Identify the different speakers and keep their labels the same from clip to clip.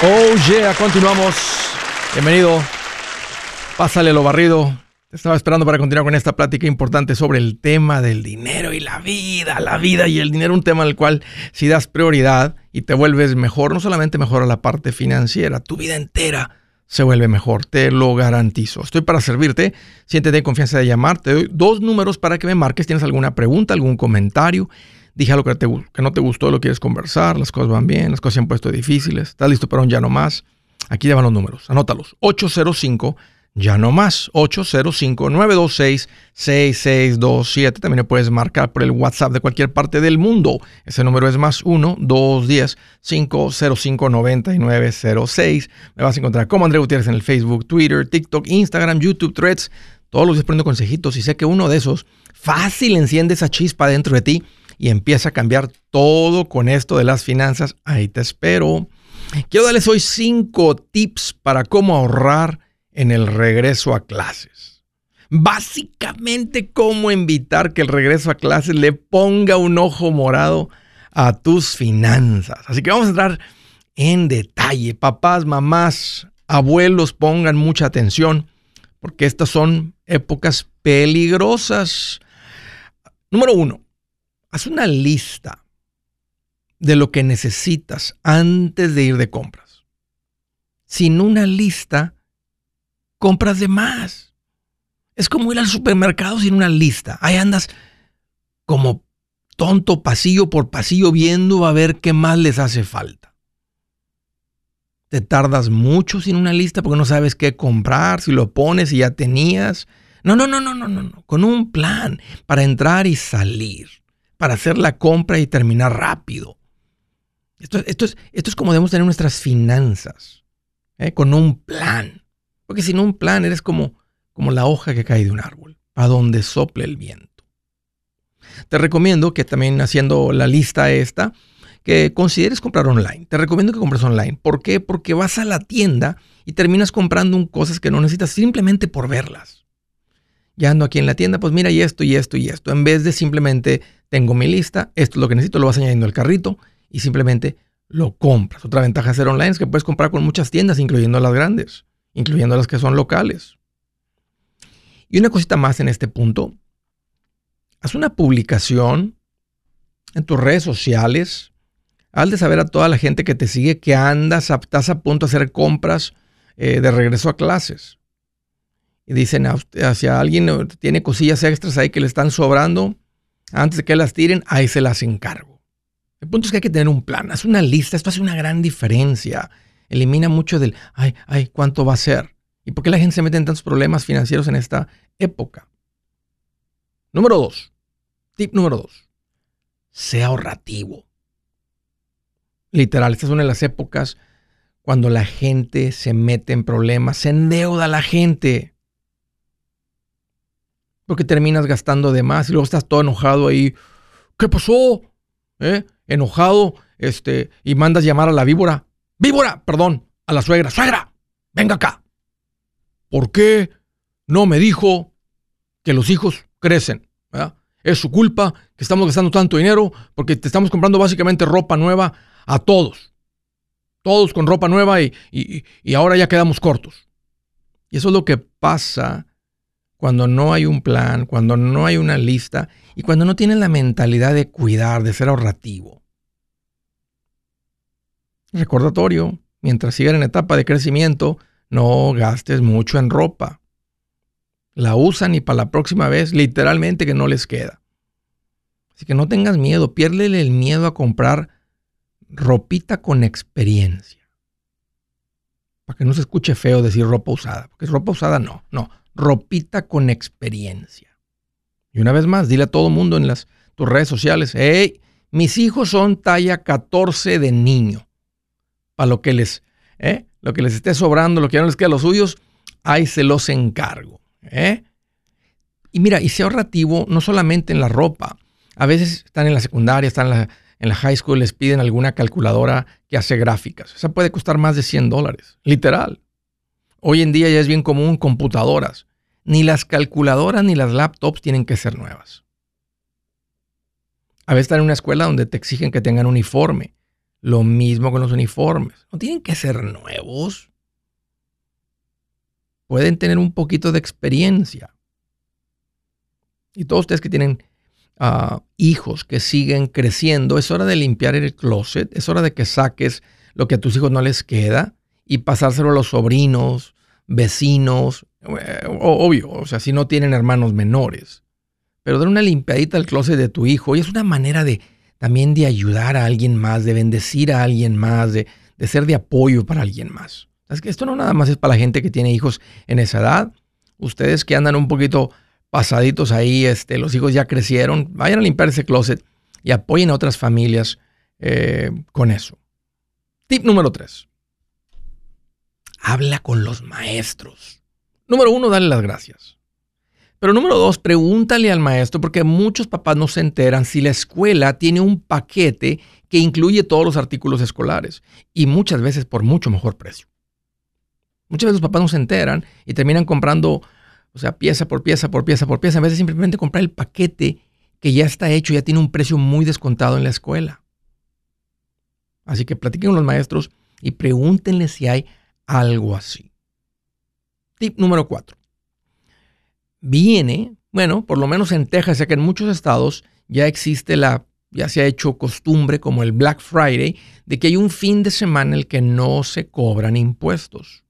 Speaker 1: Oh yeah, continuamos. Bienvenido. Pásale lo barrido. Te estaba esperando para continuar con esta plática importante sobre el tema del dinero y la vida. La vida y el dinero, un tema al cual si das prioridad y te vuelves mejor, no solamente mejor a la parte financiera, tu vida entera se vuelve mejor, te lo garantizo. Estoy para servirte, siéntete en confianza de llamar, te doy dos números para que me marques, tienes alguna pregunta, algún comentario dije algo que, que no te gustó, lo quieres conversar, las cosas van bien, las cosas se han puesto difíciles, estás listo para un ya no más. Aquí llevan los números, anótalos. 805 ya no más, 805-926-6627. También puedes marcar por el WhatsApp de cualquier parte del mundo. Ese número es más 1-210-505-9906. Me vas a encontrar como André Gutiérrez en el Facebook, Twitter, TikTok, Instagram, YouTube, Threads. Todos los días poniendo consejitos y sé que uno de esos fácil enciende esa chispa dentro de ti y empieza a cambiar todo con esto de las finanzas. Ahí te espero. Quiero darles hoy cinco tips para cómo ahorrar en el regreso a clases. Básicamente, cómo evitar que el regreso a clases le ponga un ojo morado a tus finanzas. Así que vamos a entrar en detalle. Papás, mamás, abuelos, pongan mucha atención porque estas son épocas peligrosas. Número uno, haz una lista de lo que necesitas antes de ir de compras. Sin una lista, compras de más. Es como ir al supermercado sin una lista. Ahí andas como tonto pasillo por pasillo viendo a ver qué más les hace falta. Te tardas mucho sin una lista porque no sabes qué comprar, si lo pones y ya tenías. No, no, no, no, no, no, no. Con un plan para entrar y salir para hacer la compra y terminar rápido. Esto, es, esto es como debemos tener nuestras finanzas, ¿eh? con un plan. Porque sin un plan eres como, como la hoja que cae de un árbol, a donde sople el viento. Te recomiendo que también haciendo la lista esta, que consideres comprar online. Te recomiendo que compres online. ¿Por qué? Porque vas a la tienda y terminas comprando cosas que no necesitas simplemente por verlas. Ya ando aquí en la tienda, pues mira y esto y esto y esto. En vez de simplemente tengo mi lista, esto es lo que necesito, lo vas añadiendo al carrito y simplemente lo compras. Otra ventaja de hacer online es que puedes comprar con muchas tiendas, incluyendo las grandes, incluyendo las que son locales. Y una cosita más en este punto, haz una publicación en tus redes sociales, al de saber a toda la gente que te sigue que andas, estás a punto de hacer compras eh, de regreso a clases. Y dicen hacia alguien tiene cosillas extras ahí que le están sobrando, antes de que las tiren, ahí se las encargo. El punto es que hay que tener un plan, haz una lista, esto hace una gran diferencia. Elimina mucho del, ay, ay, ¿cuánto va a ser? ¿Y por qué la gente se mete en tantos problemas financieros en esta época? Número dos, tip número dos, sea ahorrativo. Literal, esta es una de las épocas cuando la gente se mete en problemas, se endeuda la gente porque terminas gastando de más y luego estás todo enojado ahí. ¿Qué pasó? ¿Eh? Enojado, este, y mandas llamar a la víbora. Víbora, perdón, a la suegra. Suegra, venga acá. ¿Por qué no me dijo que los hijos crecen? Es su culpa que estamos gastando tanto dinero porque te estamos comprando básicamente ropa nueva a todos. Todos con ropa nueva y, y ahora ya quedamos cortos. Y eso es lo que pasa cuando no hay un plan, cuando no hay una lista y cuando no tienes la mentalidad de cuidar, de ser ahorrativo. Recordatorio, mientras sigas en etapa de crecimiento, no gastes mucho en ropa. La usan y para la próxima vez literalmente que no les queda. Así que no tengas miedo, piérdele el miedo a comprar ropita con experiencia. Para que no se escuche feo decir ropa usada, porque ropa usada no, no, ropita con experiencia. Y una vez más, dile a todo mundo en las, tus redes sociales, hey, mis hijos son talla 14 de niño. Para lo que les, ¿eh? lo que les esté sobrando, lo que no les queda a los suyos, ahí se los encargo. ¿eh? Y mira, y sea ahorrativo no solamente en la ropa. A veces están en la secundaria, están en la, en la high school, les piden alguna calculadora que hace gráficas. Esa puede costar más de 100 dólares, literal. Hoy en día ya es bien común computadoras. Ni las calculadoras ni las laptops tienen que ser nuevas. A veces están en una escuela donde te exigen que tengan uniforme. Lo mismo con los uniformes. No tienen que ser nuevos. Pueden tener un poquito de experiencia. Y todos ustedes que tienen ah, hijos que siguen creciendo, es hora de limpiar el closet, es hora de que saques lo que a tus hijos no les queda y pasárselo a los sobrinos, vecinos, obvio, o sea, si no tienen hermanos menores. Pero dar una limpiadita al closet de tu hijo y es una manera de también de ayudar a alguien más, de bendecir a alguien más, de, ser de apoyo para alguien más. Es que esto no nada más es para la gente que tiene hijos en esa edad. Ustedes que andan un poquito pasaditos ahí, este, los hijos ya crecieron, vayan a limpiar ese closet y apoyen a otras familias eh, con eso. Tip número 3. Habla con los maestros. Número uno, dale las gracias. Pero número dos, pregúntale al maestro, porque muchos papás no se enteran si la escuela tiene un paquete que incluye todos los artículos escolares y muchas veces por mucho mejor precio. Muchas veces los papás no se enteran y terminan comprando, o sea, pieza por pieza, por pieza, por pieza, en vez de simplemente comprar el paquete que ya está hecho, ya tiene un precio muy descontado en la escuela. Así que platiquen con los maestros y pregúntenle si hay algo así. Tip número cuatro viene, bueno, por lo menos en Texas, ya que en muchos estados ya existe la, ya se ha hecho costumbre como el Black Friday, de que hay un fin de semana en el que no se cobran impuestos.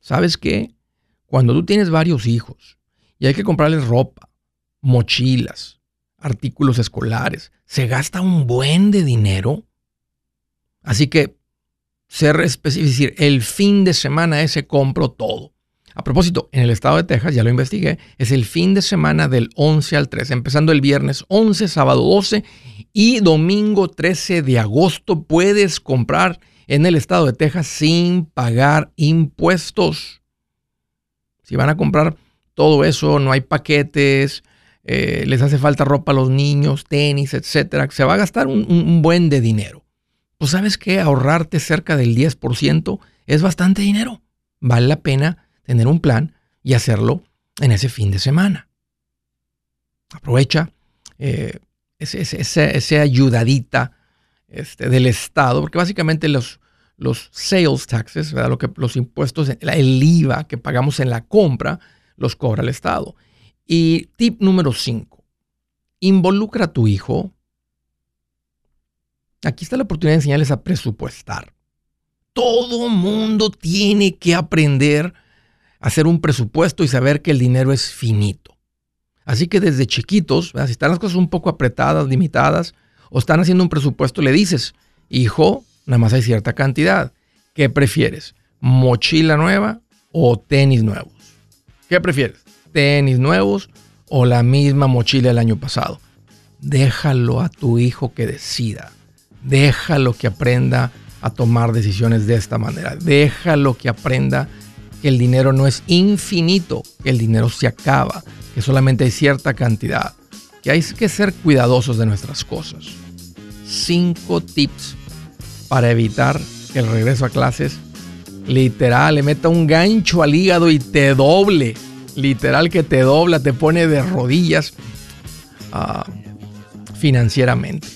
Speaker 1: ¿Sabes qué? Cuando tú tienes varios hijos y hay que comprarles ropa, mochilas, artículos escolares, se gasta un buen de dinero. Así que ser específico, decir, el fin de semana ese compro todo. A propósito, en el estado de Texas, ya lo investigué, es el fin de semana del 11 al 13, empezando el viernes 11, sábado 12 y domingo 13 de agosto puedes comprar en el estado de Texas sin pagar impuestos. Si van a comprar todo eso, no hay paquetes, eh, les hace falta ropa a los niños, tenis, etcétera, se va a gastar un, un buen de dinero. Pues sabes que ahorrarte cerca del 10% es bastante dinero. Vale la pena tener un plan y hacerlo en ese fin de semana. Aprovecha eh, esa ayudadita este, del Estado, porque básicamente los, sales taxes, Lo que, los impuestos, el IVA que pagamos en la compra, los cobra el Estado. Y tip número 5, involucra a tu hijo. Aquí está la oportunidad de enseñarles a presupuestar. Todo mundo tiene que aprender hacer un presupuesto y saber que el dinero es finito. Así que desde chiquitos, si están las cosas un poco apretadas, limitadas, o están haciendo un presupuesto, le dices, hijo, nada más hay cierta cantidad. ¿Qué prefieres? ¿Mochila nueva o tenis nuevos? ¿Qué prefieres? ¿Tenis nuevos o la misma mochila del año pasado? Déjalo a tu hijo que decida. Déjalo que aprenda a tomar decisiones de esta manera. Déjalo que aprenda que el dinero no es infinito, que el dinero se acaba, que solamente hay cierta cantidad, que hay que ser cuidadosos de nuestras cosas. Cinco tips para evitar que el regreso a clases literal le meta un gancho al hígado y te doble. Literal que te dobla, te pone de rodillas ah, financieramente.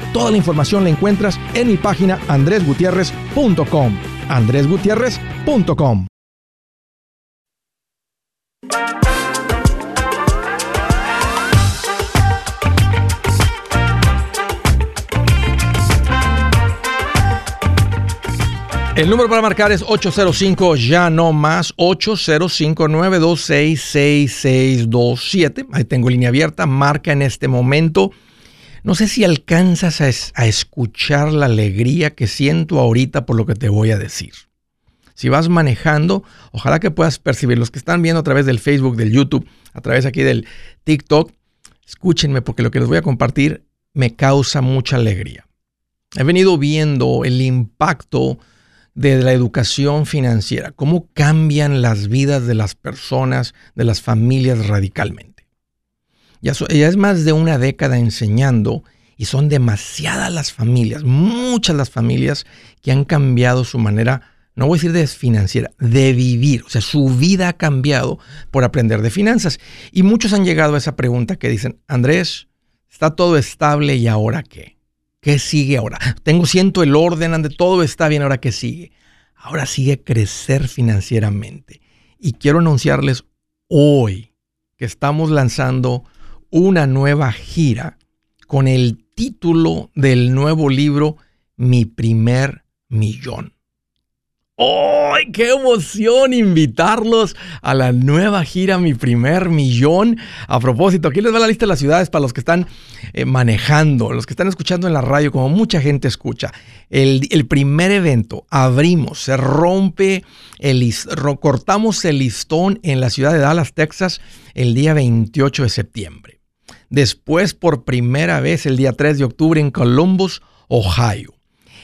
Speaker 1: Toda la información la encuentras en mi página andresgutierrez.com. andresgutierrez.com. El número para marcar es 805 ya no más 805 926 Ahí tengo línea abierta, marca en este momento no sé si alcanzas a, escuchar la alegría que siento ahorita por lo que te voy a decir. Si vas manejando, ojalá que puedas percibir. Los que están viendo a través del Facebook, del YouTube, a través aquí del TikTok, escúchenme porque lo que les voy a compartir me causa mucha alegría. He venido viendo el impacto de la educación financiera, cómo cambian las vidas de las personas, de las familias radicalmente. Ya, es más de una década enseñando y son demasiadas las familias, muchas las familias que han cambiado su manera, no voy a decir de financiera, de vivir. O sea, su vida ha cambiado por aprender de finanzas. Y muchos han llegado a esa pregunta que dicen, Andrés, está todo estable y ahora qué? ¿Qué sigue ahora? Tengo, siento el orden, de todo está bien, ahora qué sigue? Ahora sigue crecer financieramente. Y quiero anunciarles hoy que estamos lanzando una nueva gira con el título del nuevo libro Mi primer millón. ¡Ay, qué emoción invitarlos a la nueva gira Mi primer millón! A propósito, aquí les va la lista de las ciudades para los que están eh, manejando, los que están escuchando en la radio, como mucha gente escucha. El, el primer evento, abrimos, se rompe, el, cortamos el listón en la ciudad de Dallas, Texas, el día 28 de septiembre. Después, por primera vez, el día 3 de octubre en Columbus, Ohio.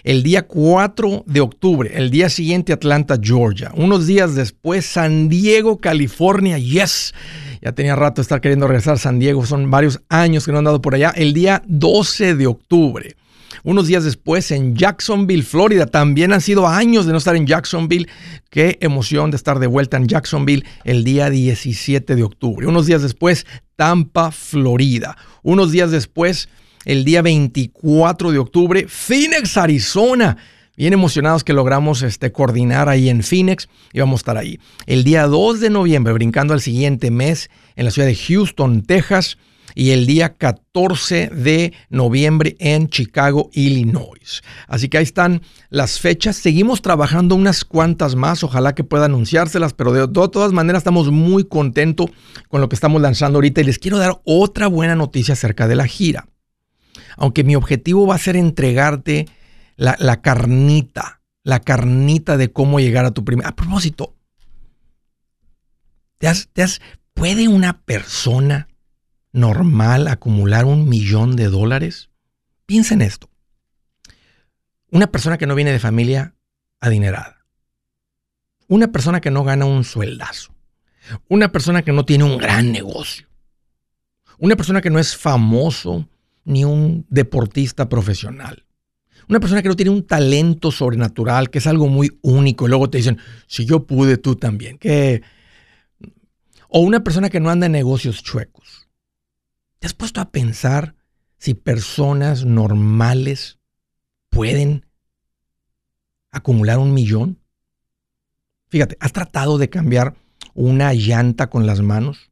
Speaker 1: El día 4 de octubre, el día siguiente, Atlanta, Georgia. Unos días después, San Diego, California. Yes. Ya tenía rato de estar queriendo regresar a San Diego. Son varios años que no han dado por allá. El día 12 de octubre. Unos días después en Jacksonville, Florida. También han sido años de no estar en Jacksonville. Qué emoción de estar de vuelta en Jacksonville el día 17 de octubre. Unos días después, Tampa, Florida. Unos días después, el día 24 de octubre, Phoenix, Arizona. Bien emocionados que logramos este, coordinar ahí en Phoenix y vamos a estar ahí. El día 2 de noviembre, brincando al siguiente mes, en la ciudad de Houston, Texas y el día 14 de noviembre en Chicago, Illinois. Así que ahí están las fechas. Seguimos trabajando unas cuantas más, ojalá que pueda anunciárselas, pero de, todas maneras estamos muy contentos con lo que estamos lanzando ahorita y les quiero dar otra buena noticia acerca de la gira. Aunque mi objetivo va a ser entregarte la, carnita, la carnita de cómo llegar a tu primer... A propósito, ¿te te has, ¿puede una persona normal acumular un millón de dólares? Piensa en esto. Una persona que no viene de familia adinerada. Una persona que no gana un sueldazo. Una persona que no tiene un gran negocio. Una persona que no es famoso ni un deportista profesional. Una persona que no tiene un talento sobrenatural, que es algo muy único, y luego te dicen, si yo pude, tú también. O una persona que no anda en negocios chuecos. ¿Te has puesto a pensar si personas normales pueden acumular un millón? Fíjate, ¿has tratado de cambiar una llanta con las manos?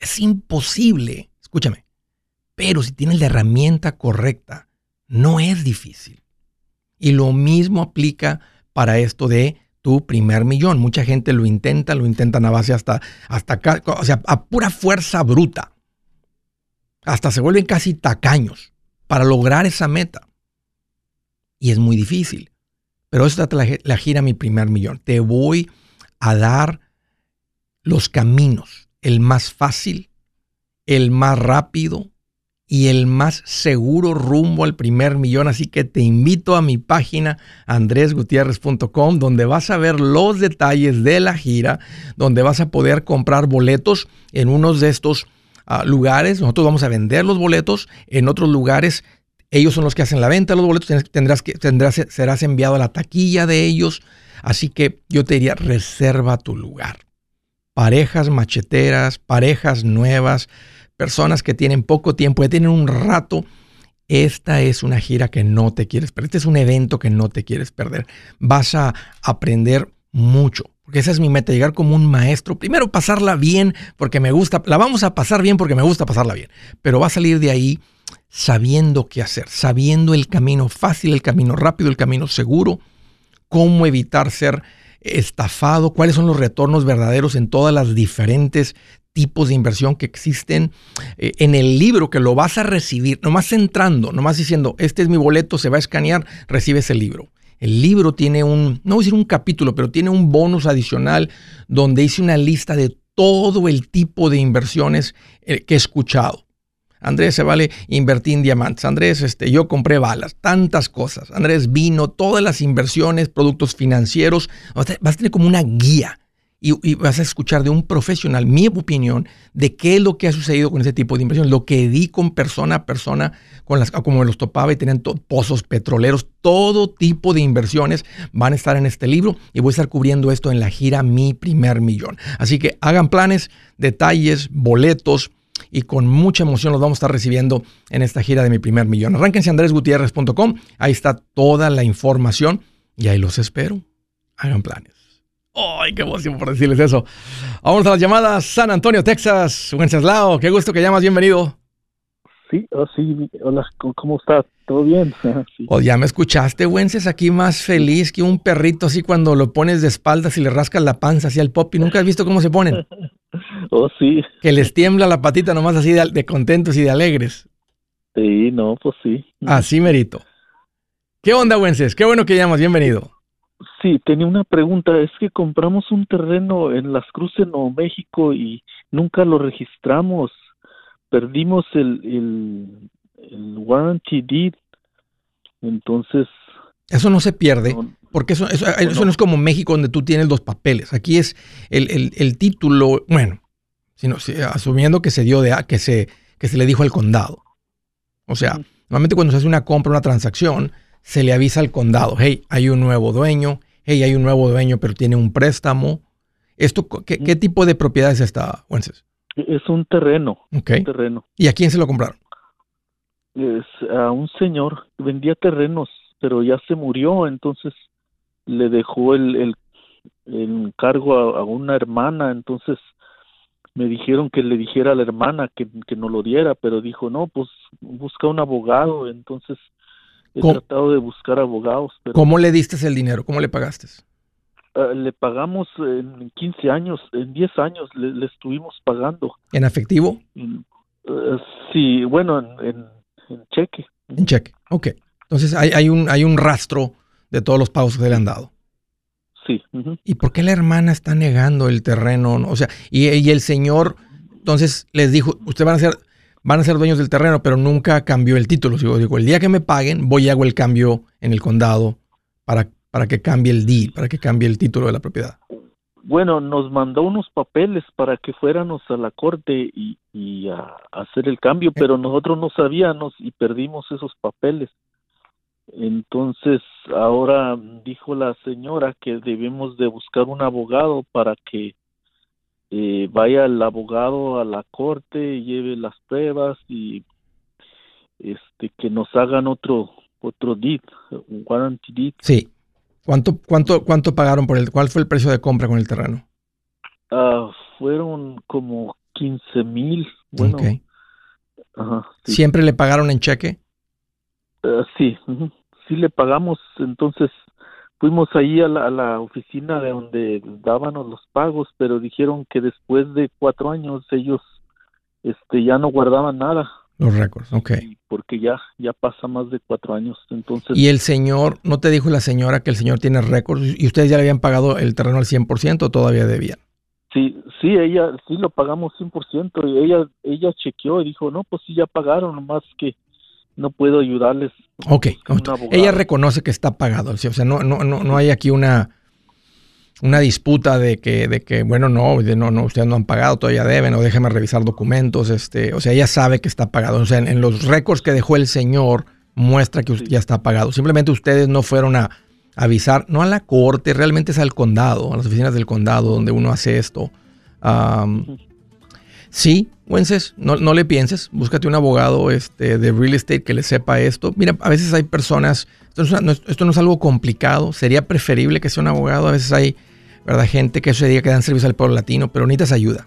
Speaker 1: Es imposible, escúchame, pero si tienes la herramienta correcta, no es difícil. Y lo mismo aplica para esto de tu primer millón. Mucha gente lo intenta, lo intentan a base hasta, hasta o sea, a pura fuerza bruta hasta se vuelven casi tacaños para lograr esa meta. Y es muy difícil. Pero eso trata la, gira Mi Primer Millón. Te voy a dar los caminos, el más fácil, el más rápido y el más seguro rumbo al primer millón. Así que te invito a mi página andresgutierrez.com donde vas a ver los detalles de la gira, donde vas a poder comprar boletos en unos de estos ah, lugares. Nosotros vamos a vender los boletos en otros lugares. Ellos son los que hacen la venta de los boletos. Tendrás que, tendrás, serás enviado a la taquilla de ellos. Así que yo te diría, reserva tu lugar. Parejas macheteras, parejas nuevas, personas que tienen poco tiempo, ya tienen un rato. Esta es una gira que no te quieres perder. Este es un evento que no te quieres perder. Vas a aprender mucho. Porque esa es mi meta, llegar como un maestro. Primero pasarla bien porque me gusta. La vamos a pasar bien porque me gusta pasarla bien. Pero va a salir de ahí sabiendo qué hacer, sabiendo el camino fácil, el camino rápido, el camino seguro, cómo evitar ser estafado, cuáles son los retornos verdaderos en todas las diferentes tipos de inversión que existen eh, en el libro que lo vas a recibir, nomás entrando, nomás diciendo, este es mi boleto, se va a escanear, recibes el libro. El libro tiene un, no voy a decir un capítulo, pero tiene un bonus adicional donde hice una lista de todo el tipo de inversiones eh, que he escuchado. Andrés, se vale invertir en diamantes. Andrés, este, yo compré balas, tantas cosas. Andrés, vino, todas las inversiones, productos financieros. Vas a tener como una guía y, vas a escuchar de un profesional mi opinión de qué es lo que ha sucedido con ese tipo de inversión, lo que di con persona a persona, con las, como me los topaba y tenían pozos petroleros, todo tipo de inversiones van a estar en este libro y voy a estar cubriendo esto en la gira Mi Primer Millón. Así que hagan planes, detalles, boletos y con mucha emoción los vamos a estar recibiendo en esta gira de Mi Primer Millón. Arránquense andresgutierrez.com, ahí está toda la información y ahí los espero. Hagan planes. ¡Ay, qué emoción por decirles eso! Vamos a las llamadas. San Antonio, Texas. Wenceslao, qué gusto que llamas. Bienvenido.
Speaker 2: Sí, oh, sí. Hola, ¿cómo estás? ¿Todo bien?
Speaker 1: sí. Oh, ya me escuchaste, Wences, aquí más feliz que un perrito así cuando lo pones de espaldas y le rascas la panza así al pop. ¿Y nunca has visto cómo se ponen?
Speaker 2: oh, sí.
Speaker 1: Que les tiembla la patita nomás así de, de contentos y de alegres.
Speaker 2: Sí, no, pues sí.
Speaker 1: Así merito. ¿Qué onda, Wences? Qué bueno que llamas. Bienvenido.
Speaker 2: Sí, tenía una pregunta. Es que compramos un terreno en Las Cruces, Nuevo México, y nunca lo registramos. Perdimos el, el, warranty deed. Entonces.
Speaker 1: Eso no se pierde, porque eso, eso, no. es como México donde tú tienes los papeles. Aquí es el, el, título, bueno, sino, asumiendo que se dio de que se, que se le dijo al condado. O sea, normalmente cuando se hace una compra, una transacción, se le avisa al condado, hey, hay un nuevo dueño, hey, hay un nuevo dueño, pero tiene un préstamo. Esto, ¿qué, tipo de propiedad es esta, Wences?
Speaker 2: Es un terreno.
Speaker 1: Okay.
Speaker 2: Un terreno.
Speaker 1: ¿Y a quién se lo compraron?
Speaker 2: Es a un señor que vendía terrenos, pero ya se murió, entonces le dejó el, el, encargo a, a, una hermana, entonces me dijeron que le dijera a la hermana que, que no lo diera, pero dijo, no, pues busca un abogado, entonces He tratado de buscar abogados.
Speaker 1: ¿Cómo le diste el dinero? ¿Cómo le pagaste?
Speaker 2: Ah, le pagamos en 15 años, en 10 años le, estuvimos pagando.
Speaker 1: ¿En efectivo?
Speaker 2: Uh, sí, bueno, en, cheque.
Speaker 1: En cheque, ok. Entonces hay, hay, un, hay un rastro de todos los pagos que le han dado.
Speaker 2: Sí.
Speaker 1: ¿Y por qué la hermana está negando el terreno? O sea, y, y el señor, entonces les dijo, usted van a ser van a ser dueños del terreno, pero nunca cambió el título. Digo, digo, el día que me paguen, voy y hago el cambio en el condado para, para que cambie el deed, para que cambie el título de la propiedad.
Speaker 2: Bueno, nos mandó unos papeles para que fuéramos a la corte y, y a, hacer el cambio, eh. pero nosotros no sabíamos y perdimos esos papeles. Entonces, ahora dijo la señora que debemos de buscar un abogado para que eh, vaya el abogado a la corte, lleve las pruebas y este que nos hagan otro otro deed, un warranty deed.
Speaker 1: Sí. ¿Cuánto cuánto cuánto pagaron por el cuál fue el precio de compra con el terreno?
Speaker 2: Ah, fueron como 15 mil. Bueno,
Speaker 1: ¿Siempre le pagaron en cheque?
Speaker 2: Ah, sí, sí le pagamos. Entonces fuimos ahí a la, oficina de donde dábamos los pagos, pero dijeron que después de cuatro años ellos este ya no guardaban nada.
Speaker 1: Los récords, ok.
Speaker 2: Porque ya, ya pasa más de cuatro años, entonces...
Speaker 1: ¿Y el señor, no te dijo la señora que el señor tiene récords y ustedes ya le habían pagado el terreno al 100% o todavía debían?
Speaker 2: Sí, sí, ella, sí lo pagamos 100% y ella, ella chequeó y dijo, no, pues sí, ya pagaron, nomás que no puedo ayudarles.
Speaker 1: Ok, ella reconoce que está pagado, o sea, no, no, no, no hay aquí una una disputa de que, de que bueno, no, de no, no, ustedes no han pagado, todavía deben, o déjeme revisar documentos, este, o sea, ella sabe que está pagado. O sea, en, los récords que dejó el señor muestra que ya está pagado. Simplemente ustedes no fueron a avisar, no a la corte, realmente es al condado, a las oficinas del condado donde uno hace esto. sí, Wences, no, no, le pienses, búscate un abogado este, de real estate que le sepa esto. Mira, a veces hay personas, esto no, esto no es algo complicado, sería preferible que sea un abogado, a veces hay ¿verdad? Gente que ese día que dan servicio al pueblo latino, pero necesitas ayuda.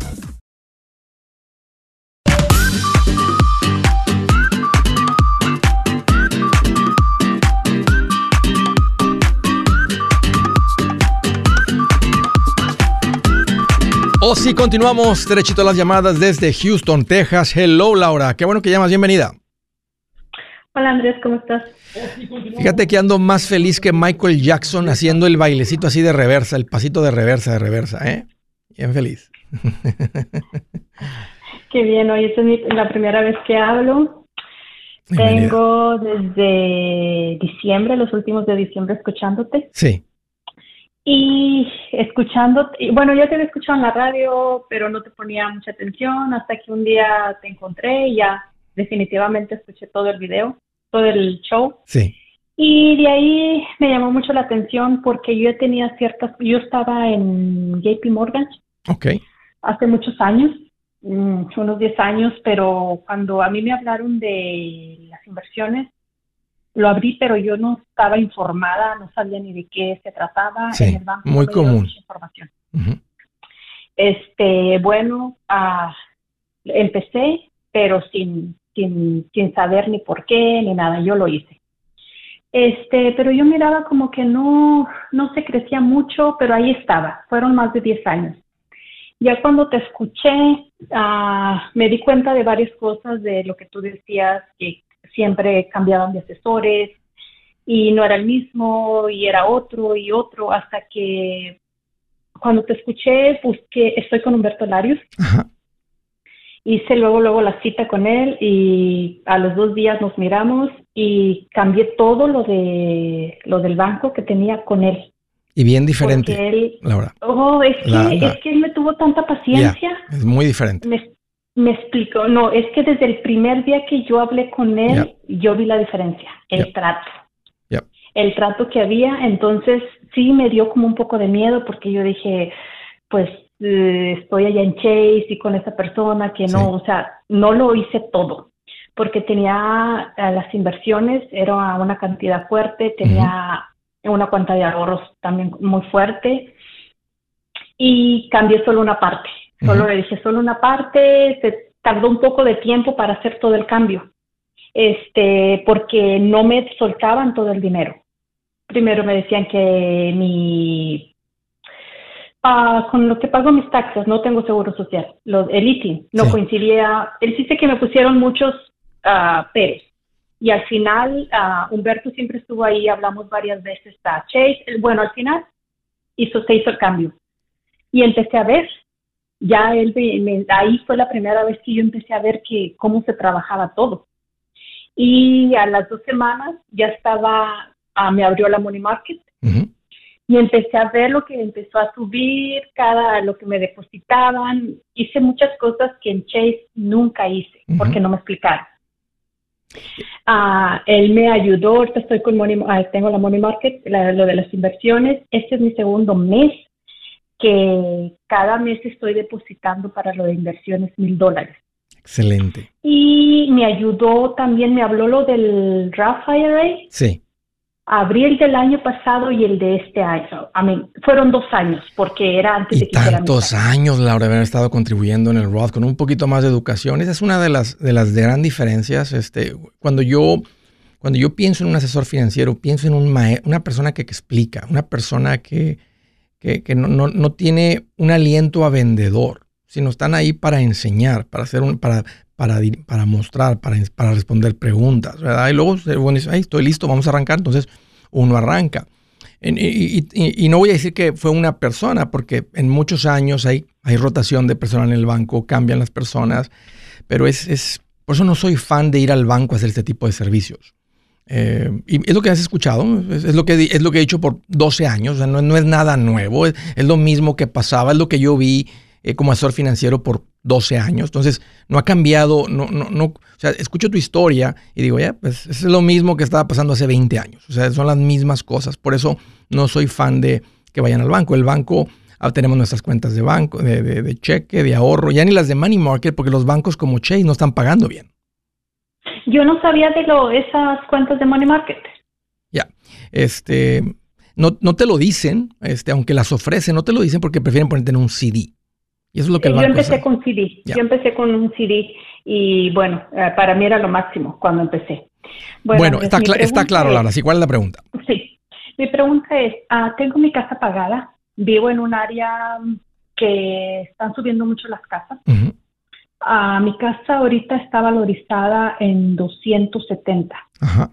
Speaker 1: Continuamos derechito las llamadas desde Houston, Texas. Hello, Laura. Qué bueno que llamas. Bienvenida.
Speaker 3: Hola, Andrés. ¿Cómo estás?
Speaker 1: Fíjate que ando más feliz que Michael Jackson haciendo el bailecito así de reversa, el pasito de reversa, de reversa, ¿eh? Bien feliz.
Speaker 3: Qué bien. Hoy es la primera vez que hablo. Tengo desde diciembre, los últimos de diciembre, escuchándote.
Speaker 1: Sí.
Speaker 3: Y escuchando, bueno, yo te había escuchado en la radio, pero no te ponía mucha atención hasta que un día te encontré y ya definitivamente escuché todo el video, todo el show.
Speaker 1: Sí.
Speaker 3: Y de ahí me llamó mucho la atención porque yo tenía ciertas, yo estaba en JP Morgan.
Speaker 1: Ok.
Speaker 3: Hace muchos años, mm, unos 10 años, pero cuando a mí me hablaron de las inversiones, lo abrí, pero yo no estaba informada, no sabía ni de qué se trataba.
Speaker 1: en el banco muy común.
Speaker 3: Información. Este, bueno, ah, empecé, pero sin, sin, sin saber ni por qué, ni nada, yo lo hice. Este, pero yo miraba como que no, no se crecía mucho, pero ahí estaba, fueron más de 10 años. Ya cuando te escuché, ah, me di cuenta de varias cosas de lo que tú decías, que siempre cambiaban de asesores y no era el mismo y era otro y otro hasta que cuando te escuché busqué, estoy con Humberto Larios. Hice luego, luego la cita con él y a los dos días nos miramos y cambié todo lo de lo del banco que tenía con él.
Speaker 1: Y bien diferente, él, Laura.
Speaker 3: Oh, es que, es que él me tuvo tanta paciencia.
Speaker 1: es muy diferente.
Speaker 3: Me explicó, no, es que desde el primer día que yo hablé con él, yo vi la diferencia, el trato. El trato que había, entonces sí me dio como un poco de miedo porque yo dije, pues eh, estoy allá en Chase y con esa persona que no, o sea, no lo hice todo porque tenía las inversiones, era una cantidad fuerte, tenía una cuenta de ahorros también muy fuerte y cambié solo una parte. Solo le dije solo una parte, se tardó un poco de tiempo para hacer todo el cambio, este, porque no me soltaban todo el dinero. Primero me decían que mi ah, con lo que pago mis taxes no tengo seguro social, los, el ITIN no coincidía, él dice que me pusieron muchos uh, Pérez. Y al final, uh, Humberto siempre estuvo ahí, hablamos varias veces a Chase. Bueno, al final hizo, se hizo el cambio. Y empecé a ver ya él ahí fue la primera vez que yo empecé a ver que cómo se trabajaba todo. Y a las dos semanas ya estaba, ah, me abrió la Money Market. Y empecé a ver lo que empezó a subir, cada lo que me depositaban. Hice muchas cosas que en Chase nunca hice, porque no me explicaron. Ah, él me ayudó, ahorita estoy con Money, ah, tengo la Money Market, lo de las inversiones. Este es mi segundo mes que cada mes estoy depositando para lo de inversiones mil dólares.
Speaker 1: Excelente.
Speaker 3: Y me ayudó también, me habló lo del Roth IRA.
Speaker 1: Sí.
Speaker 3: Abril del año pasado y el de este año. I mean, fueron dos años, porque era antes de que
Speaker 1: tantos años, Laura, haber estado contribuyendo en el Roth con un poquito más de educación. Esa es una de las, de las gran diferencias. Este, cuando yo, cuando yo pienso en un asesor financiero, pienso en un una persona que, que explica, una persona que, que, no, no, tiene un aliento a vendedor, sino están ahí para enseñar, para hacer un, para, para, para mostrar, para, para responder preguntas, ¿verdad? Y luego bueno, dice, estoy listo, vamos a arrancar. Entonces uno arranca. Y, no voy a decir que fue una persona, porque en muchos años hay, hay rotación de personal en el banco, cambian las personas, pero es, es, por eso no soy fan de ir al banco a hacer este tipo de servicios. Eh, y es lo que has escuchado, es, lo que, es lo que he hecho por 12 años, no, no, es nada nuevo, es, lo mismo que pasaba, es lo que yo vi eh, como asesor financiero por 12 años. Entonces, no ha cambiado, no, no, no, o sea, escucho tu historia y digo, ya, pues es lo mismo que estaba pasando hace 20 años, o sea, son las mismas cosas. Por eso no soy fan de que vayan al banco. El banco, ah, tenemos nuestras cuentas de banco, de, de cheque, de ahorro, ya ni las de money market, porque los bancos como Chase no están pagando bien.
Speaker 3: Yo no sabía de lo, esas cuentas de money market.
Speaker 1: Ya, este, no, no te lo dicen, este, aunque las ofrecen, no te lo dicen porque prefieren ponerte en un CD. Y eso es lo que el
Speaker 3: Yo empecé con CD, yo empecé con un CD y bueno, eh, para mí era lo máximo cuando empecé.
Speaker 1: Bueno, está, está claro, Lara, ¿sí? ¿cuál es la pregunta?
Speaker 3: Sí, mi pregunta es, ah, tengo mi casa pagada, vivo en un área que están subiendo mucho las casas. Ah, mi casa ahorita está valorizada en 270. Ajá.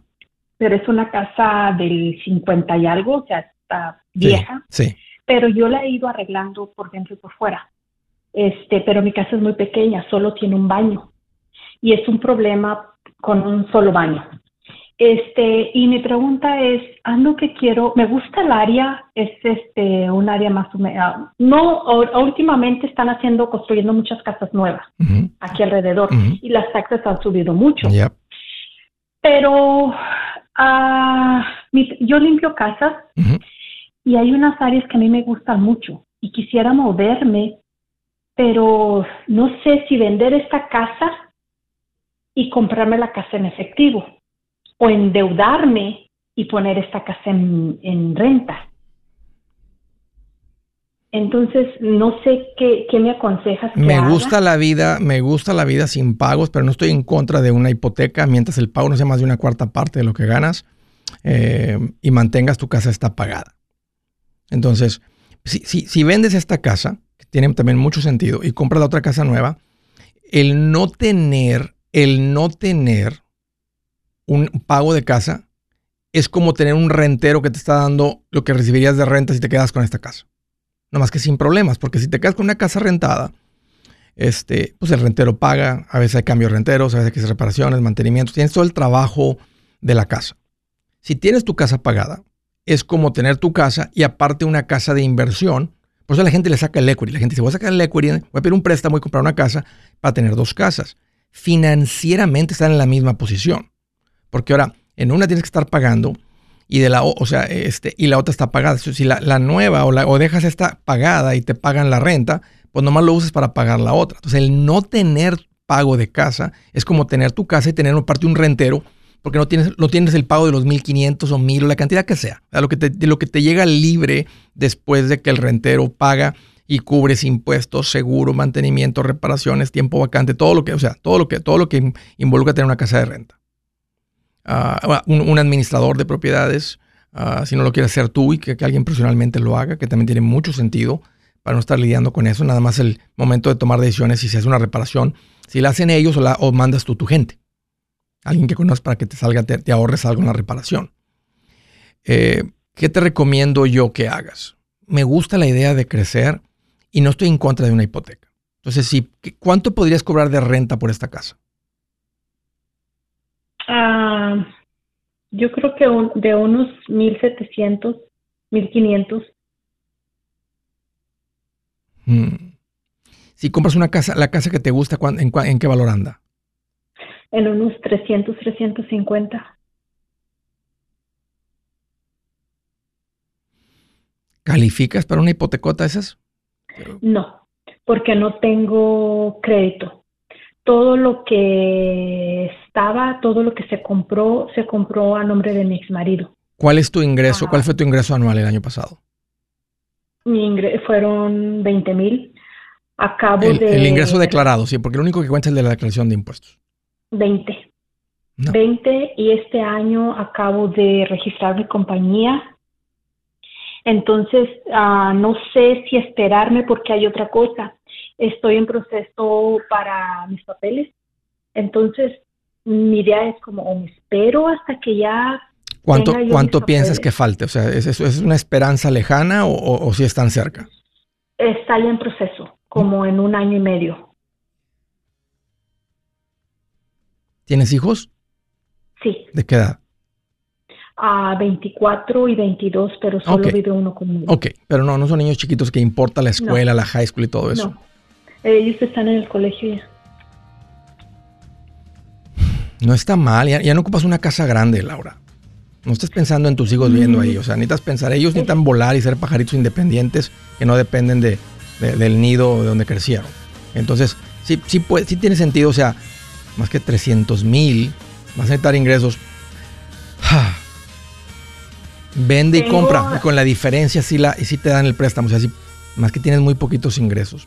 Speaker 3: Pero es una casa del 50 y algo, o sea, está vieja.
Speaker 1: Sí,
Speaker 3: Pero yo la he ido arreglando por dentro y por fuera. Este, pero mi casa es muy pequeña, solo tiene un baño. Y es un problema con un solo baño. Este, y mi pregunta es, ando que quiero, me gusta el área, es este, un área más ah, no, últimamente están haciendo, construyendo muchas casas nuevas aquí alrededor y las taxas han subido mucho. Pero uh, yo limpio casas y hay unas áreas que a mí me gustan mucho y quisiera moverme, pero no sé si vender esta casa y comprarme la casa en efectivo o endeudarme y poner esta casa en, renta. Entonces, no sé qué, me aconsejas.
Speaker 1: me gusta la vida, me gusta la vida sin pagos, pero no estoy en contra de una hipoteca mientras el pago no sea más de una cuarta parte de lo que ganas eh, y mantengas tu casa está pagada. Entonces, si, si, si vendes esta casa, que tiene también mucho sentido, y compras la otra casa nueva, el no tener, el no tener un pago de casa es como tener un rentero que te está dando lo que recibirías de renta si te quedas con esta casa. No más que sin problemas, porque si te quedas con una casa rentada, este, pues el rentero paga, a veces hay cambios renteros, a veces hay reparaciones, mantenimientos, tienes todo el trabajo de la casa. Si tienes tu casa pagada, es como tener tu casa y aparte una casa de inversión. Por eso la gente le saca el equity. La gente dice, voy a sacar el equity, voy a pedir un préstamo y comprar una casa para tener dos casas. Financieramente están en la misma posición. Porque ahora, en una tienes que estar pagando y de la o sea, este, y la otra está pagada. Si la, nueva o, la, o dejas esta pagada y te pagan la renta, pues nomás lo usas para pagar la otra. Entonces, el no tener pago de casa es como tener tu casa y tener aparte un rentero, porque no tienes, no tienes el pago de los 1500 o 1000 o la cantidad que sea. lo, que te, de lo que te llega libre después de que el rentero paga y cubres impuestos, seguro, mantenimiento, reparaciones, tiempo vacante, todo lo que, o sea, todo lo que, todo lo que involucra tener una casa de renta un, administrador de propiedades, si no lo quieres hacer tú y que, alguien personalmente lo haga, que también tiene mucho sentido para no estar lidiando con eso. Nada más el momento de tomar decisiones si se hace una reparación, si la hacen ellos o, la, mandas tú tu gente. Alguien que conozcas para que te salga, te, ahorres algo en la reparación. Eh, ¿Qué te recomiendo yo que hagas? Me gusta la idea de crecer y no estoy en contra de una hipoteca. Entonces, ¿cuánto podrías cobrar de renta por esta casa?
Speaker 3: Ah, yo creo que de unos 1700, 1500.
Speaker 1: Mm. Si compras una casa, la casa que te gusta, ¿en, en qué valor anda?
Speaker 3: En unos 300, 350.
Speaker 1: ¿Calificas para una hipotecota esas?
Speaker 3: No, porque no tengo crédito. Todo lo que estaba, todo lo que se compró, se compró a nombre de mi ex marido.
Speaker 1: ¿Cuál es tu ingreso? ¿Cuál fue tu ingreso anual el año pasado?
Speaker 3: Mi ingreso fueron 20 mil. Acabo
Speaker 1: el,
Speaker 3: de...
Speaker 1: El ingreso declarado, sí, porque lo único que cuenta es el de la declaración de impuestos.
Speaker 3: 20. 20 y este año acabo de registrar mi compañía entonces, ah, no sé si esperarme porque hay otra cosa. Estoy en proceso para mis papeles. Entonces, mi idea es como, o me espero hasta que ya...
Speaker 1: ¿Cuánto, ¿cuánto piensas que falte? O sea, ¿es, eso, ¿es una esperanza lejana o, si están cerca?
Speaker 3: Está ya en proceso, como en un año y medio.
Speaker 1: ¿Tienes hijos?
Speaker 3: Sí.
Speaker 1: ¿De qué edad?
Speaker 3: a 24 y 22, pero solo vive uno conmigo.
Speaker 1: Ok, pero no, no son niños chiquitos que importa la escuela, la high school y todo eso. No,
Speaker 3: ellos están en el colegio ya.
Speaker 1: No está mal, ya, no ocupas una casa grande, Laura. No estás pensando en tus hijos viviendo ahí, o sea, necesitas pensar, ellos necesitan volar y ser pajaritos independientes que no dependen de, del nido de donde crecieron. Entonces, sí, sí, puede, sí tiene sentido, o sea, más que 300 mil, vas a necesitar ingresos. Vende y compra. Y con la diferencia sí, la, sí te dan el préstamo. O sea, sí, más que tienes muy poquitos ingresos.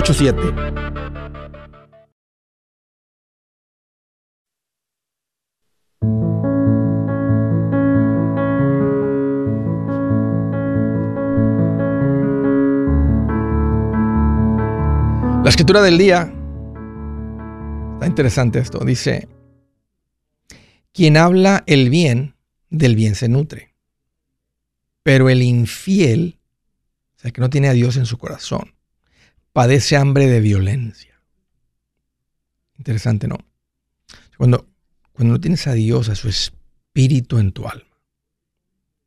Speaker 1: La escritura del día. Está interesante esto. Dice, quien habla el bien, del bien se nutre. Pero el infiel, o sea, que no tiene a Dios en su corazón, padece hambre de violencia. Interesante, ¿no? Cuando, cuando no tienes a Dios, a su espíritu en tu alma,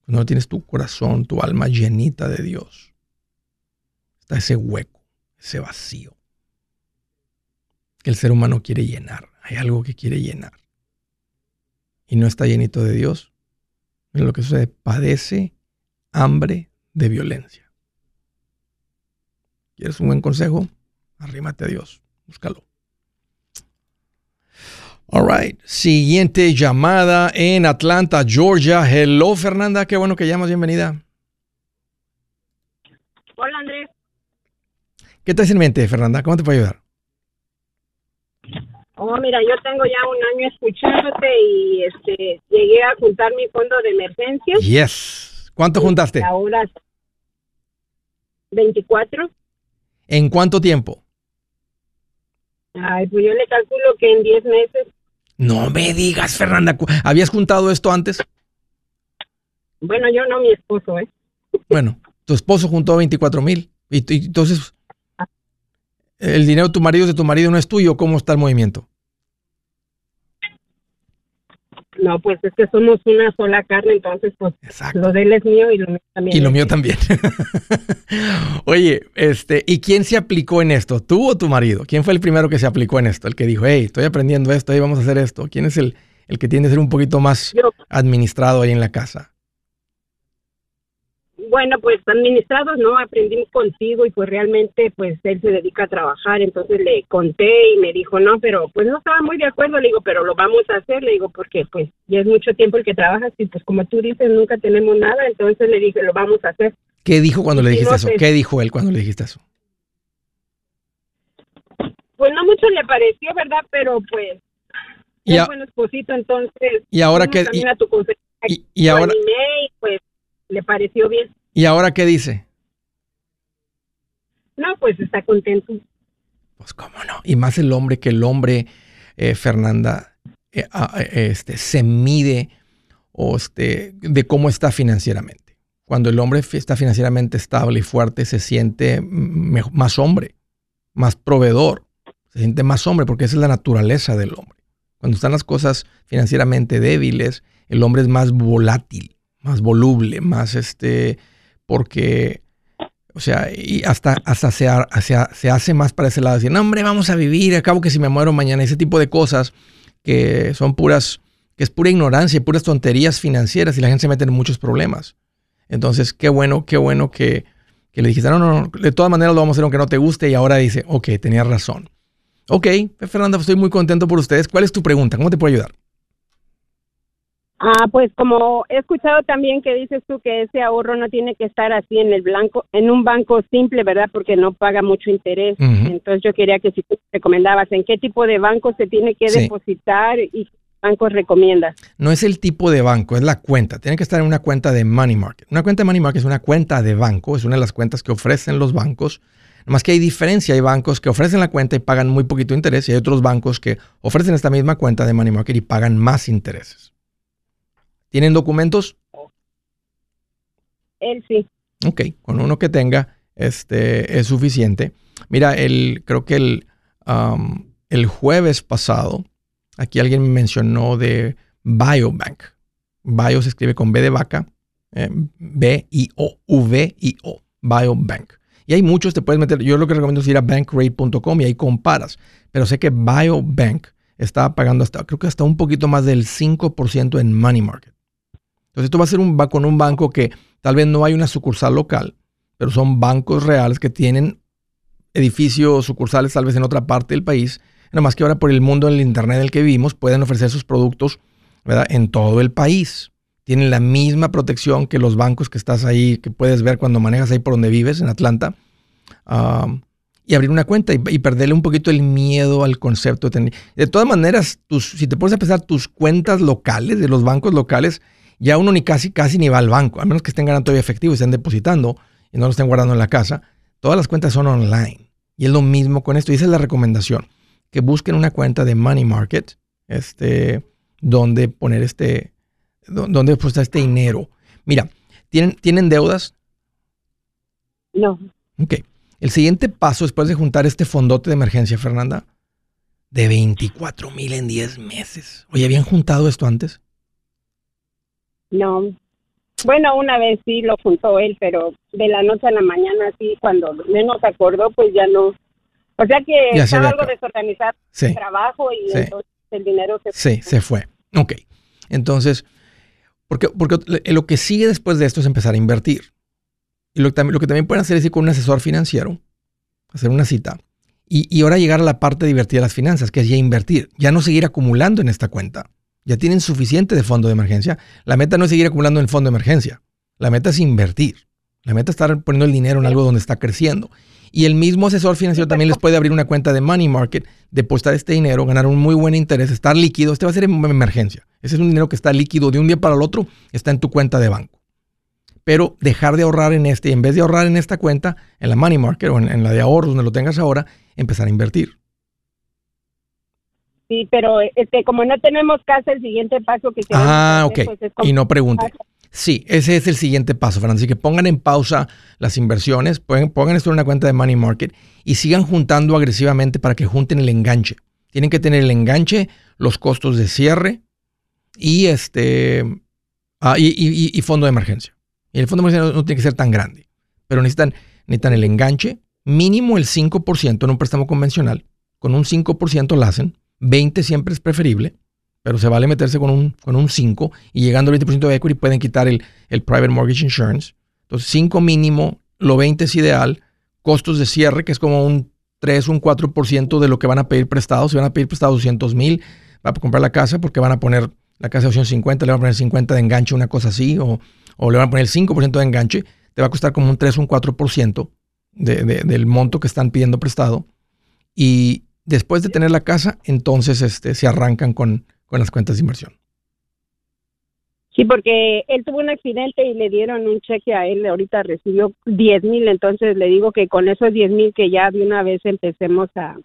Speaker 1: cuando no tienes tu corazón, tu alma llenita de Dios, está ese hueco, ese vacío que el ser humano quiere llenar. Hay algo que quiere llenar. Y no está llenito de Dios. Mira lo que sucede. Padece hambre de violencia. ¿Quieres un buen consejo? Arrímate a Dios. Búscalo. All right. Siguiente llamada en Atlanta, Georgia. Hello, Fernanda. Qué bueno que llamas. Bienvenida.
Speaker 4: Hola, Andrés.
Speaker 1: ¿Qué te en mente, Fernanda? ¿Cómo te puedo ayudar?
Speaker 4: Oh, mira, yo tengo ya un año escuchándote y este llegué a juntar mi fondo de emergencia.
Speaker 1: Yes. ¿Cuánto juntaste?
Speaker 4: Ahora 24.
Speaker 1: ¿En cuánto tiempo?
Speaker 4: Ay, pues yo le calculo que en 10 meses.
Speaker 1: No me digas, Fernanda. ¿Habías juntado esto antes?
Speaker 4: Bueno, yo no, mi esposo, ¿eh?
Speaker 1: Bueno, tu esposo juntó 24 mil. Y, y entonces el dinero de tu marido de tu marido no es tuyo, ¿cómo está el movimiento?
Speaker 4: No, pues es que somos una sola carne, entonces pues lo de él es mío y lo mío también.
Speaker 1: Y lo mío también. Oye, este, ¿y quién se aplicó en esto? ¿Tú o tu marido? ¿Quién fue el primero que se aplicó en esto? El que dijo, hey, estoy aprendiendo esto, hey, vamos a hacer esto. ¿Quién es el, el que tiene que ser un poquito más administrado ahí en la casa.
Speaker 4: Bueno, pues administrados, ¿no? Aprendimos contigo y pues realmente pues él se dedica a trabajar, entonces le conté y me dijo, no, pero pues no estaba muy de acuerdo, le digo, pero lo vamos a hacer, le digo, porque pues ya es mucho tiempo el que trabajas y pues como tú dices, nunca tenemos nada, entonces le dije, lo vamos a hacer.
Speaker 1: ¿Qué dijo cuando le dijiste eso? ¿Qué dijo él cuando le dijiste eso?
Speaker 4: Pues no mucho le pareció, ¿verdad? Pero pues y buen esposito, entonces...
Speaker 1: Y ahora que...
Speaker 4: Y, y, ahora... y pues le pareció bien.
Speaker 1: ¿Y ahora qué dice?
Speaker 4: No, pues está contento.
Speaker 1: Pues cómo no. Y más el hombre que el hombre, eh, Fernanda, eh, eh, este, se mide o este, de cómo está financieramente. Cuando el hombre está financieramente estable y fuerte, se siente más hombre, más proveedor, se siente más hombre porque esa es la naturaleza del hombre. Cuando están las cosas financieramente débiles, el hombre es más volátil, más voluble, más este, porque, o sea, y hasta, hasta se, se, hace más para ese lado, decir, no, hombre, vamos a vivir, acabo que si me muero mañana, ese tipo de cosas que son puras, que es pura ignorancia y puras tonterías financieras y la gente se mete en muchos problemas. Entonces, qué bueno, qué bueno que, que le dijiste, no, no, no, de todas maneras lo vamos a hacer aunque no te guste y ahora dice, ok, tenías razón. Ok, Fernanda, estoy muy contento por ustedes. ¿Cuál es tu pregunta? ¿Cómo te puedo ayudar?
Speaker 4: Ah, pues como he escuchado también que dices tú que ese ahorro no tiene que estar así en el blanco, en un banco simple, ¿verdad? Porque no paga mucho interés. Entonces yo quería que si tú recomendabas en qué tipo de banco se tiene que depositar y qué bancos recomiendas.
Speaker 1: No es el tipo de banco, es la cuenta. Tiene que estar en una cuenta de money market. Una cuenta de money market es una cuenta de banco, es una de las cuentas que ofrecen los bancos más que hay diferencia, hay bancos que ofrecen la cuenta y pagan muy poquito interés y hay otros bancos que ofrecen esta misma cuenta de money market y pagan más intereses. ¿Tienen documentos?
Speaker 4: Él sí.
Speaker 1: Ok, con uno que tenga este, es suficiente. Mira, el, creo que el, el jueves pasado, aquí alguien me mencionó de Biobank. Bio se escribe con B de vaca, eh, B-I-O, V-I-O, Biobank. Y hay muchos, te puedes meter, yo lo que recomiendo es ir a bankrate.com y ahí comparas. Pero sé que BioBank está pagando hasta, creo que hasta un poquito más del 5% en money market. Entonces esto va a ser un, con un banco que tal vez no hay una sucursal local, pero son bancos reales que tienen edificios sucursales tal vez en otra parte del país. Nada más que ahora por el mundo del Internet en el que vivimos pueden ofrecer sus productos ¿verdad? en todo el país tienen la misma protección que los bancos que estás ahí, que puedes ver cuando manejas ahí por donde vives, en Atlanta. y abrir una cuenta y, perderle un poquito el miedo al concepto. De, de todas maneras, tus, si te pones a pensar tus cuentas locales, de los bancos locales, ya uno ni casi, casi ni va al banco, a menos que estén ganando todavía efectivo y estén depositando y no lo estén guardando en la casa. Todas las cuentas son online. Y es lo mismo con esto. Y esa es la recomendación. Que busquen una cuenta de money market, este, donde poner este, ¿Dónde está este dinero? Mira, ¿tienen, ¿tienen deudas?
Speaker 4: No.
Speaker 1: Ok. El siguiente paso después de juntar este fondote de emergencia, Fernanda, de 24 mil en 10 meses. Oye, ¿habían juntado esto antes?
Speaker 4: No. Bueno, una vez sí lo juntó él, pero de la noche a la mañana sí, cuando menos acordó, pues ya no. O sea que estaba algo desorganizado el trabajo y entonces el dinero se
Speaker 1: fue. Sí, se fue. Ok. Entonces, porque, porque lo que sigue después de esto es empezar a invertir. Y lo, lo que también pueden hacer es ir con un asesor financiero, hacer una cita, y, y, ahora llegar a la parte divertida de las finanzas, que es ya invertir, ya no seguir acumulando en esta cuenta. Ya tienen suficiente de fondo de emergencia. La meta no es seguir acumulando en el fondo de emergencia. La meta es invertir. La meta es estar poniendo el dinero en algo donde está creciendo. Y el mismo asesor financiero también les puede abrir una cuenta de money market, depositar este dinero, ganar un muy buen interés, estar líquido. Este va a ser en emergencia. Ese es un dinero que está líquido de un día para el otro, está en tu cuenta de banco. Pero dejar de ahorrar en este, en vez de ahorrar en esta cuenta, en la money market o en, la de ahorros donde lo tengas ahora, empezar a invertir.
Speaker 4: Sí, pero este, como no tenemos casa, el siguiente paso que
Speaker 1: Ah, ok. Pues, y no pregunte. Sí, ese es el siguiente paso, Fran. Así que pongan en pausa las inversiones, pongan esto en una cuenta de Money Market y sigan juntando agresivamente para que junten el enganche. Tienen que tener el enganche, los costos de cierre y este ah, y, fondo de emergencia. Y el fondo de emergencia no, tiene que ser tan grande, pero necesitan, necesitan el enganche, mínimo el 5% en un préstamo convencional. Con un 5% lo hacen, 20 siempre es preferible pero se vale meterse con un, con un 5 y llegando al 20% de equity pueden quitar el, el private mortgage insurance. Entonces 5 mínimo, lo 20 es ideal, costos de cierre que es como un 3, un 4% de lo que van a pedir prestado. Si van a pedir prestado 200 mil, va a comprar la casa porque van a poner la casa de 250, le van a poner 50 de enganche, una cosa así, o, o le van a poner el 5% de enganche, te va a costar como un 3, un 4% de, de, del monto que están pidiendo prestado. Y después de tener la casa, entonces este, se arrancan con, con las cuentas de inversión.
Speaker 4: Sí, porque él tuvo un accidente y le dieron un cheque a él, ahorita recibió 10 mil, entonces le digo que con esos 10 mil que ya de una vez empecemos a,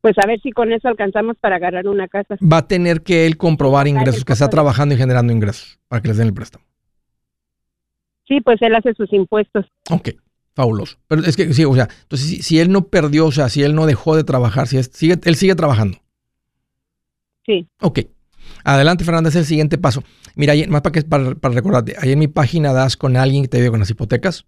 Speaker 4: pues a ver si con eso alcanzamos para agarrar una casa.
Speaker 1: Va a tener que él comprobar ingresos, que está trabajando y generando ingresos para que les den el préstamo.
Speaker 4: Sí, pues él hace sus impuestos.
Speaker 1: Ok, fabuloso. Pero es que sí, o sea, entonces si, él no perdió, o sea, si él no dejó de trabajar, si sigue, él sigue trabajando.
Speaker 4: Sí.
Speaker 1: Ok. Adelante, Fernanda, es el siguiente paso. Mira, más para, que, para, para recordarte, ahí en mi página das con alguien que te ayude con las hipotecas,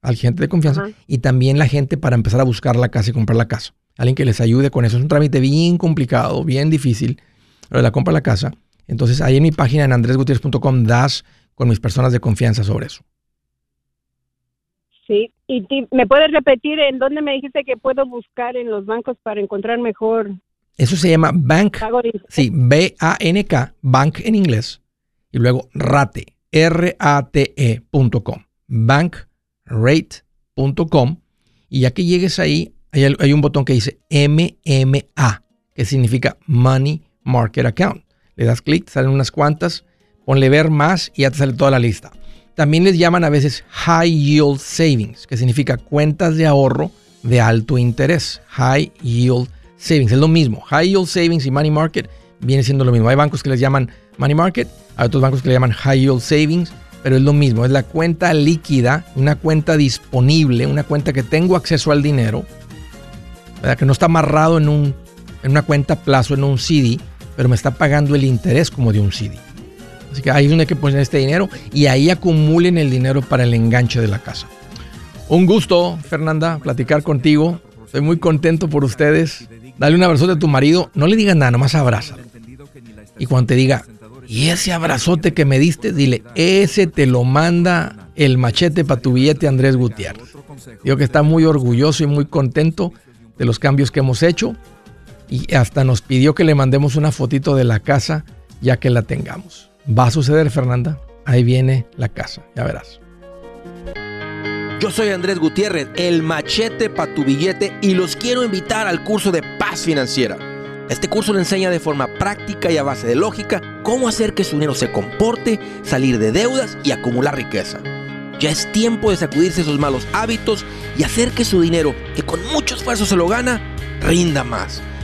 Speaker 1: al gente de confianza, y también la gente para empezar a buscar la casa y comprar la casa. Alguien que les ayude con eso. Es un trámite bien complicado, bien difícil, pero la compra la casa. Entonces, ahí en mi página en andresgutierrez.com das con mis personas de confianza sobre eso.
Speaker 4: Sí, y me puedes repetir en dónde me dijiste que puedo buscar en los bancos para encontrar mejor
Speaker 1: eso se llama Bank. Sí, B-A-N-K, Bank en inglés. Y luego Rate, R-A-T-E.com. Bankrate.com. Y ya que llegues ahí, hay, un botón que dice MMA, que significa Money Market Account. Le das clic, salen unas cuantas, ponle ver más y ya te sale toda la lista. También les llaman a veces High Yield Savings, que significa cuentas de ahorro de alto interés. High Yield savings. Es lo mismo. High yield savings y money market viene siendo lo mismo. Hay bancos que les llaman money market, hay otros bancos que le llaman high yield savings, pero es lo mismo. Es la cuenta líquida, una cuenta disponible, una cuenta que tengo acceso al dinero, que no está amarrado en, un, en una cuenta plazo, en un CD, pero me está pagando el interés como de un CD. Así que ahí es donde hay que poner este dinero y ahí acumulen el dinero para el enganche de la casa. Un gusto, Fernanda, platicar contigo. Estoy muy contento por ustedes. Dale un abrazote a tu marido. No le digas nada, nomás abraza. Y cuando te diga, y ese abrazote que me diste, dile, ese te lo manda el machete para tu billete Andrés Gutiérrez. Digo que está muy orgulloso y muy contento de los cambios que hemos hecho. Y hasta nos pidió que le mandemos una fotito de la casa ya que la tengamos. Va a suceder, Fernanda. Ahí viene la casa, ya verás.
Speaker 5: Yo soy Andrés Gutiérrez, el machete para tu billete y los quiero invitar al curso de paz financiera. Este curso le enseña de forma práctica y a base de lógica cómo hacer que su dinero se comporte, salir de deudas y acumular riqueza. Ya es tiempo de sacudirse esos malos hábitos y hacer que su dinero, que con mucho esfuerzo se lo gana, rinda más.